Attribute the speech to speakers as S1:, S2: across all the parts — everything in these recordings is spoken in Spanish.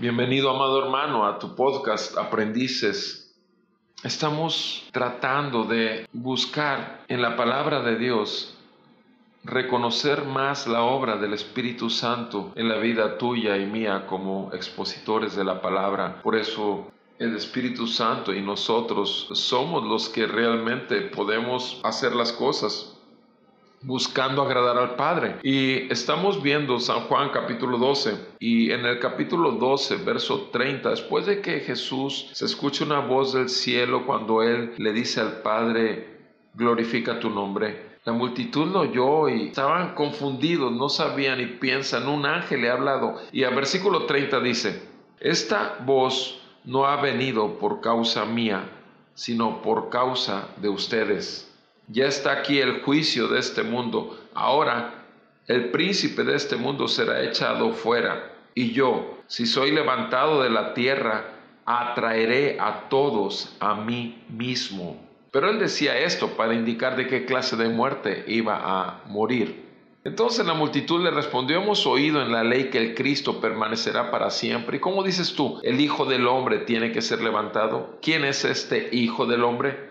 S1: Bienvenido, amado hermano, a tu podcast Aprendices. Estamos tratando de buscar en la palabra de Dios reconocer más la obra del Espíritu Santo en la vida tuya y mía como expositores de la palabra. Por eso el Espíritu Santo y nosotros somos los que realmente podemos hacer las cosas buscando agradar al Padre. Y estamos viendo San Juan capítulo 12 y en el capítulo 12, verso 30, después de que Jesús se escucha una voz del cielo cuando Él le dice al Padre, glorifica tu nombre. La multitud lo oyó y estaban confundidos, no sabían y piensan, un ángel le ha hablado. Y al versículo 30 dice, esta voz no ha venido por causa mía, sino por causa de ustedes ya está aquí el juicio de este mundo. Ahora el príncipe de este mundo será echado fuera. Y yo, si soy levantado de la tierra, atraeré a todos a mí mismo. Pero él decía esto para indicar de qué clase de muerte iba a morir. Entonces la multitud le respondió, hemos oído en la ley que el Cristo permanecerá para siempre. ¿Y cómo dices tú? El Hijo del Hombre tiene que ser levantado. ¿Quién es este Hijo del Hombre?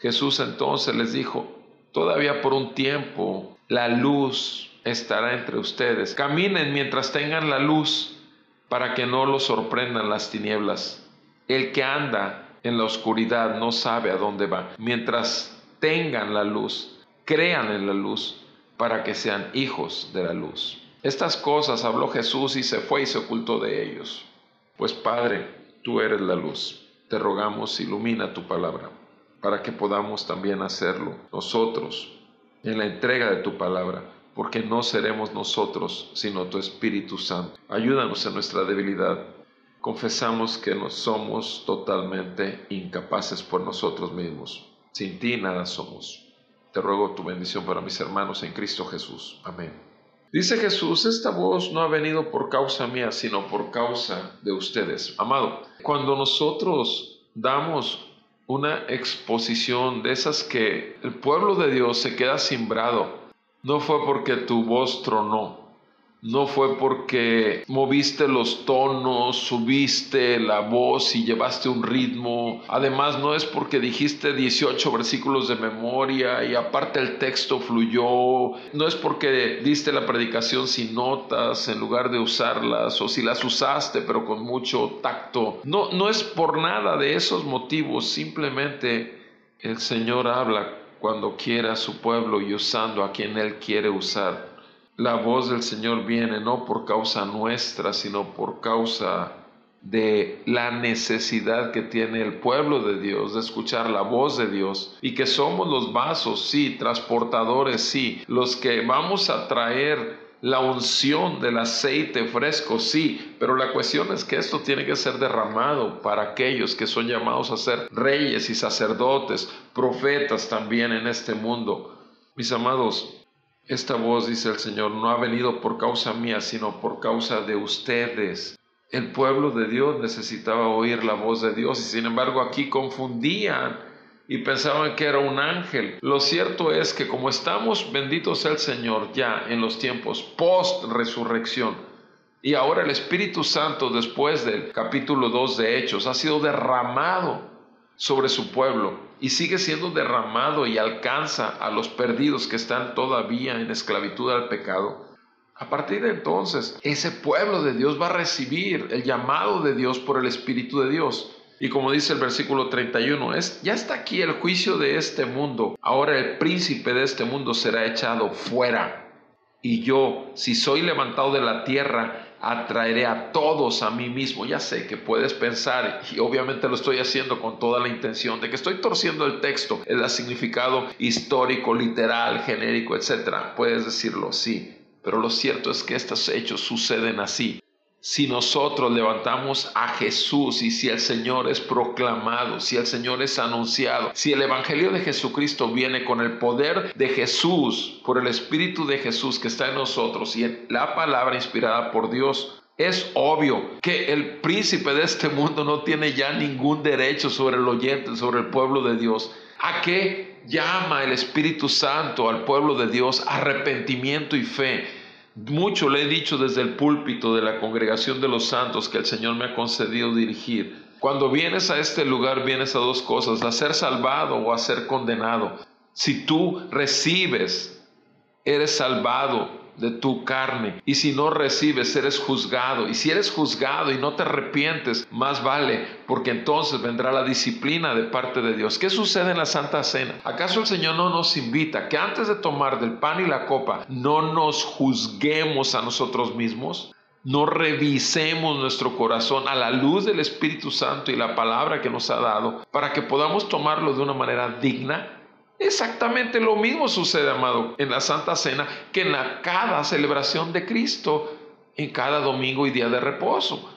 S1: Jesús entonces les dijo, todavía por un tiempo la luz estará entre ustedes. Caminen mientras tengan la luz para que no los sorprendan las tinieblas. El que anda en la oscuridad no sabe a dónde va. Mientras tengan la luz, crean en la luz para que sean hijos de la luz. Estas cosas habló Jesús y se fue y se ocultó de ellos. Pues Padre, tú eres la luz. Te rogamos, ilumina tu palabra para que podamos también hacerlo nosotros en la entrega de tu palabra, porque no seremos nosotros, sino tu Espíritu Santo. Ayúdanos en nuestra debilidad. Confesamos que no somos totalmente incapaces por nosotros mismos. Sin ti nada somos. Te ruego tu bendición para mis hermanos en Cristo Jesús. Amén. Dice Jesús, esta voz no ha venido por causa mía, sino por causa de ustedes. Amado, cuando nosotros damos una exposición de esas que el pueblo de Dios se queda simbrado. No fue porque tu voz tronó, no fue porque moviste los tonos, subiste la voz y llevaste un ritmo. Además, no es porque dijiste 18 versículos de memoria y aparte el texto fluyó. No es porque diste la predicación sin notas en lugar de usarlas o si las usaste pero con mucho tacto. No, no es por nada de esos motivos. Simplemente el Señor habla cuando quiere a su pueblo y usando a quien Él quiere usar la voz del Señor viene no por causa nuestra, sino por causa de la necesidad que tiene el pueblo de Dios de escuchar la voz de Dios y que somos los vasos, sí, transportadores, sí, los que vamos a traer la unción del aceite fresco, sí, pero la cuestión es que esto tiene que ser derramado para aquellos que son llamados a ser reyes y sacerdotes, profetas también en este mundo. Mis amados, esta voz, dice el Señor, no ha venido por causa mía, sino por causa de ustedes. El pueblo de Dios necesitaba oír la voz de Dios y sin embargo aquí confundían y pensaban que era un ángel. Lo cierto es que como estamos, benditos sea el Señor, ya en los tiempos post-resurrección, y ahora el Espíritu Santo, después del capítulo 2 de Hechos, ha sido derramado sobre su pueblo y sigue siendo derramado y alcanza a los perdidos que están todavía en esclavitud al pecado, a partir de entonces ese pueblo de Dios va a recibir el llamado de Dios por el Espíritu de Dios. Y como dice el versículo 31, es, ya está aquí el juicio de este mundo. Ahora el príncipe de este mundo será echado fuera. Y yo, si soy levantado de la tierra, atraeré a todos a mí mismo. Ya sé que puedes pensar, y obviamente lo estoy haciendo con toda la intención, de que estoy torciendo el texto, el significado histórico, literal, genérico, etc. Puedes decirlo, sí, pero lo cierto es que estos hechos suceden así si nosotros levantamos a Jesús y si el Señor es proclamado, si el Señor es anunciado, si el Evangelio de Jesucristo viene con el poder de Jesús, por el Espíritu de Jesús que está en nosotros y en la palabra inspirada por Dios, es obvio que el príncipe de este mundo no tiene ya ningún derecho sobre el oyente, sobre el pueblo de Dios. ¿A qué llama el Espíritu Santo al pueblo de Dios? Arrepentimiento y fe mucho le he dicho desde el púlpito de la congregación de los santos que el Señor me ha concedido dirigir. Cuando vienes a este lugar vienes a dos cosas, a ser salvado o a ser condenado. Si tú recibes, eres salvado de tu carne. Y si no recibes, eres juzgado. Y si eres juzgado y no te arrepientes, más vale, porque entonces vendrá la disciplina de parte de Dios. ¿Qué sucede en la Santa Cena? ¿Acaso el Señor no nos invita que antes de tomar del pan y la copa, no nos juzguemos a nosotros mismos? no revisemos nuestro corazón a la luz del Espíritu Santo y la palabra que nos ha dado para que podamos tomarlo de una manera digna Exactamente lo mismo sucede, amado, en la Santa Cena que en cada celebración de Cristo, en cada domingo y día de reposo.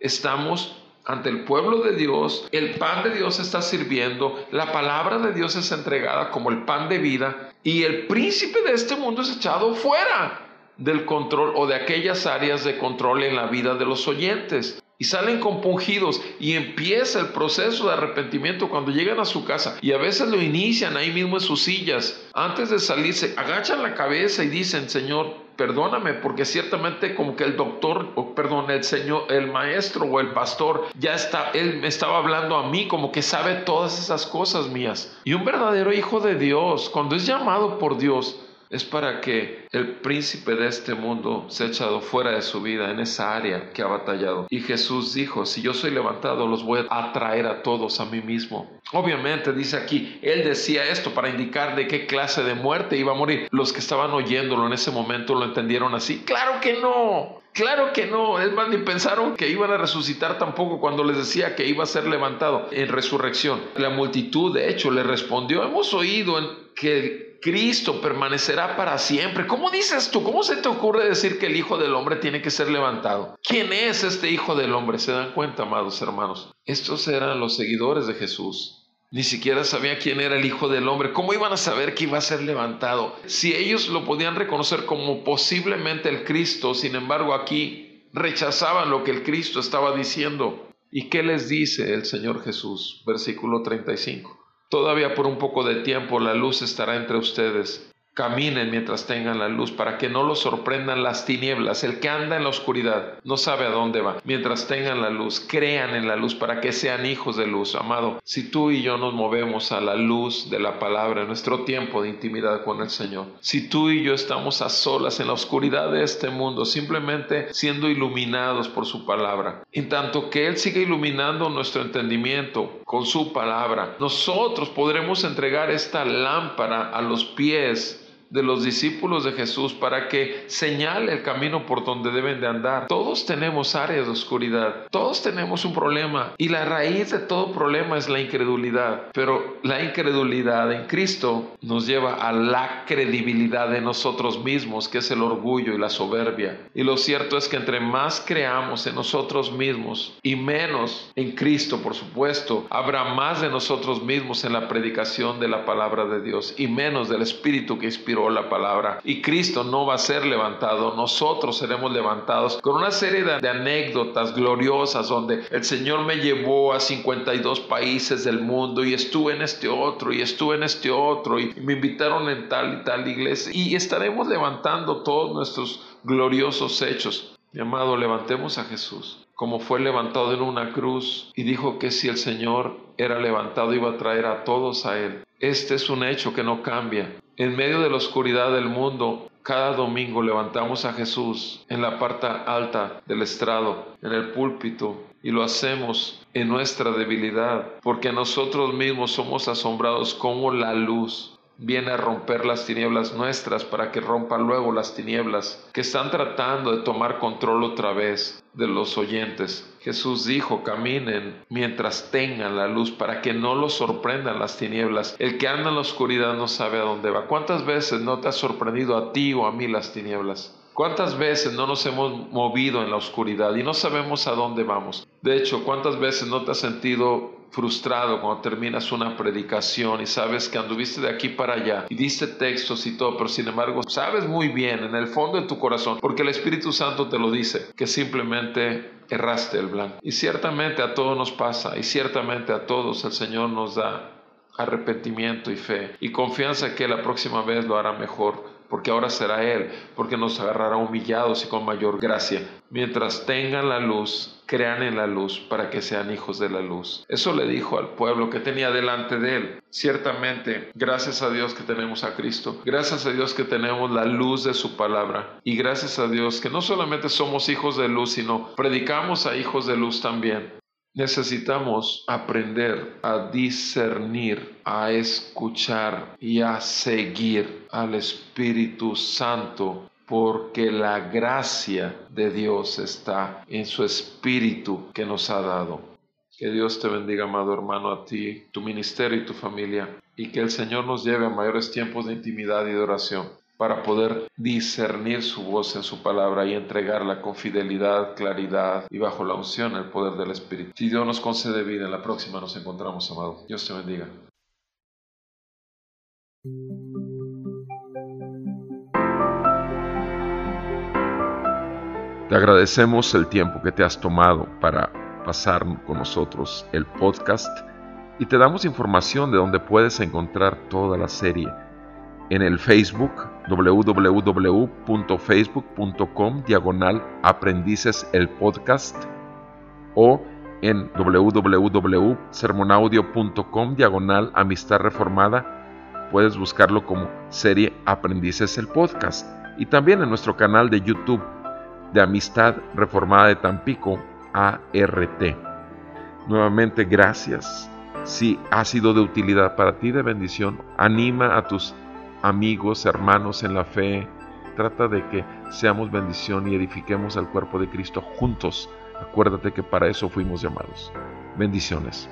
S1: Estamos ante el pueblo de Dios, el pan de Dios está sirviendo, la palabra de Dios es entregada como el pan de vida y el príncipe de este mundo es echado fuera del control o de aquellas áreas de control en la vida de los oyentes y salen compungidos y empieza el proceso de arrepentimiento cuando llegan a su casa y a veces lo inician ahí mismo en sus sillas. Antes de salirse, agachan la cabeza y dicen, Señor, perdóname, porque ciertamente como que el doctor, o perdón, el Señor, el maestro o el pastor, ya está, él me estaba hablando a mí como que sabe todas esas cosas mías. Y un verdadero hijo de Dios, cuando es llamado por Dios, es para que el príncipe de este mundo se ha echado fuera de su vida en esa área que ha batallado. Y Jesús dijo, si yo soy levantado, los voy a atraer a todos a mí mismo. Obviamente dice aquí, él decía esto para indicar de qué clase de muerte iba a morir. Los que estaban oyéndolo en ese momento lo entendieron así. Claro que no. Claro que no, es más, ni pensaron que iban a resucitar tampoco cuando les decía que iba a ser levantado en resurrección. La multitud, de hecho, le respondió, hemos oído que Cristo permanecerá para siempre. ¿Cómo dices tú? ¿Cómo se te ocurre decir que el Hijo del Hombre tiene que ser levantado? ¿Quién es este Hijo del Hombre? ¿Se dan cuenta, amados hermanos? Estos eran los seguidores de Jesús. Ni siquiera sabía quién era el Hijo del Hombre. ¿Cómo iban a saber que iba a ser levantado? Si ellos lo podían reconocer como posiblemente el Cristo, sin embargo aquí rechazaban lo que el Cristo estaba diciendo. ¿Y qué les dice el Señor Jesús? Versículo 35. Todavía por un poco de tiempo la luz estará entre ustedes. Caminen mientras tengan la luz para que no los sorprendan las tinieblas. El que anda en la oscuridad no sabe a dónde va. Mientras tengan la luz, crean en la luz para que sean hijos de luz. Amado, si tú y yo nos movemos a la luz de la palabra en nuestro tiempo de intimidad con el Señor, si tú y yo estamos a solas en la oscuridad de este mundo, simplemente siendo iluminados por su palabra, en tanto que Él sigue iluminando nuestro entendimiento con su palabra, nosotros podremos entregar esta lámpara a los pies de los discípulos de Jesús para que señale el camino por donde deben de andar. Todos tenemos áreas de oscuridad, todos tenemos un problema y la raíz de todo problema es la incredulidad, pero la incredulidad en Cristo nos lleva a la credibilidad de nosotros mismos, que es el orgullo y la soberbia. Y lo cierto es que entre más creamos en nosotros mismos y menos en Cristo, por supuesto, habrá más de nosotros mismos en la predicación de la palabra de Dios y menos del Espíritu que inspira la palabra y Cristo no va a ser levantado, nosotros seremos levantados con una serie de, anécdotas gloriosas donde el Señor me llevó a 52 países del mundo y estuve en este otro y estuve en este otro y me invitaron en tal y tal iglesia y estaremos levantando todos nuestros gloriosos hechos. Mi amado, levantemos a Jesús como fue levantado en una cruz y dijo que si el Señor era levantado iba a traer a todos a Él. Este es un hecho que no cambia. En medio de la oscuridad del mundo, cada domingo levantamos a Jesús en la parte alta del estrado, en el púlpito, y lo hacemos en nuestra debilidad, porque nosotros mismos somos asombrados como la luz viene a romper las tinieblas nuestras para que rompa luego las tinieblas que están tratando de tomar control otra vez de los oyentes. Jesús dijo, caminen mientras tengan la luz para que no los sorprendan las tinieblas. El que anda en la oscuridad no sabe a dónde va. ¿Cuántas veces no te ha sorprendido a ti o a mí las tinieblas? ¿Cuántas veces no nos hemos movido en la oscuridad y no sabemos a dónde vamos? De hecho, ¿cuántas veces no te has sentido frustrado cuando terminas una predicación y sabes que anduviste de aquí para allá y diste textos y todo, pero sin embargo sabes muy bien en el fondo de tu corazón, porque el Espíritu Santo te lo dice, que simplemente erraste el blanco. Y ciertamente a todos nos pasa y ciertamente a todos el Señor nos da arrepentimiento y fe y confianza que la próxima vez lo hará mejor porque ahora será Él, porque nos agarrará humillados y con mayor gracia. Mientras tengan la luz, crean en la luz para que sean hijos de la luz. Eso le dijo al pueblo que tenía delante de Él. Ciertamente, gracias a Dios que tenemos a Cristo, gracias a Dios que tenemos la luz de su palabra y gracias a Dios que no solamente somos hijos de luz, sino predicamos a hijos de luz también. Necesitamos aprender a discernir, a escuchar y a seguir al Espíritu Santo porque la gracia de Dios está en su Espíritu que nos ha dado. Que Dios te bendiga, amado hermano, a ti, tu ministerio y tu familia, y que el Señor nos lleve a mayores tiempos de intimidad y de oración para poder discernir su voz en su palabra y entregarla con fidelidad, claridad y bajo la unción, el poder del Espíritu. Si Dios nos concede vida, en la próxima nos encontramos, amado. Dios te bendiga. Te agradecemos el tiempo que te has tomado para pasar con nosotros el podcast y te damos información de donde puedes encontrar toda la serie en el Facebook www.facebook.com diagonal aprendices el podcast o en www.sermonaudio.com diagonal amistad reformada puedes buscarlo como serie aprendices el podcast y también en nuestro canal de YouTube de Amistad Reformada de Tampico ART. Nuevamente gracias. Si ha sido de utilidad para ti, de bendición, anima a tus amigos, hermanos en la fe. Trata de que seamos bendición y edifiquemos al cuerpo de Cristo juntos. Acuérdate que para eso fuimos llamados. Bendiciones.